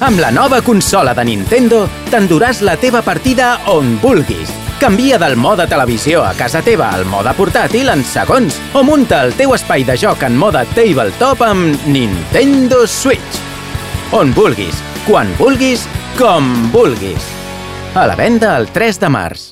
Amb la nova consola de Nintendo t'enduràs la teva partida on vulguis. Canvia del mode televisió a casa teva al mode portàtil en segons o munta el teu espai de joc en mode tabletop amb Nintendo Switch. On vulguis, quan vulguis, com vulguis. A la venda el 3 de març.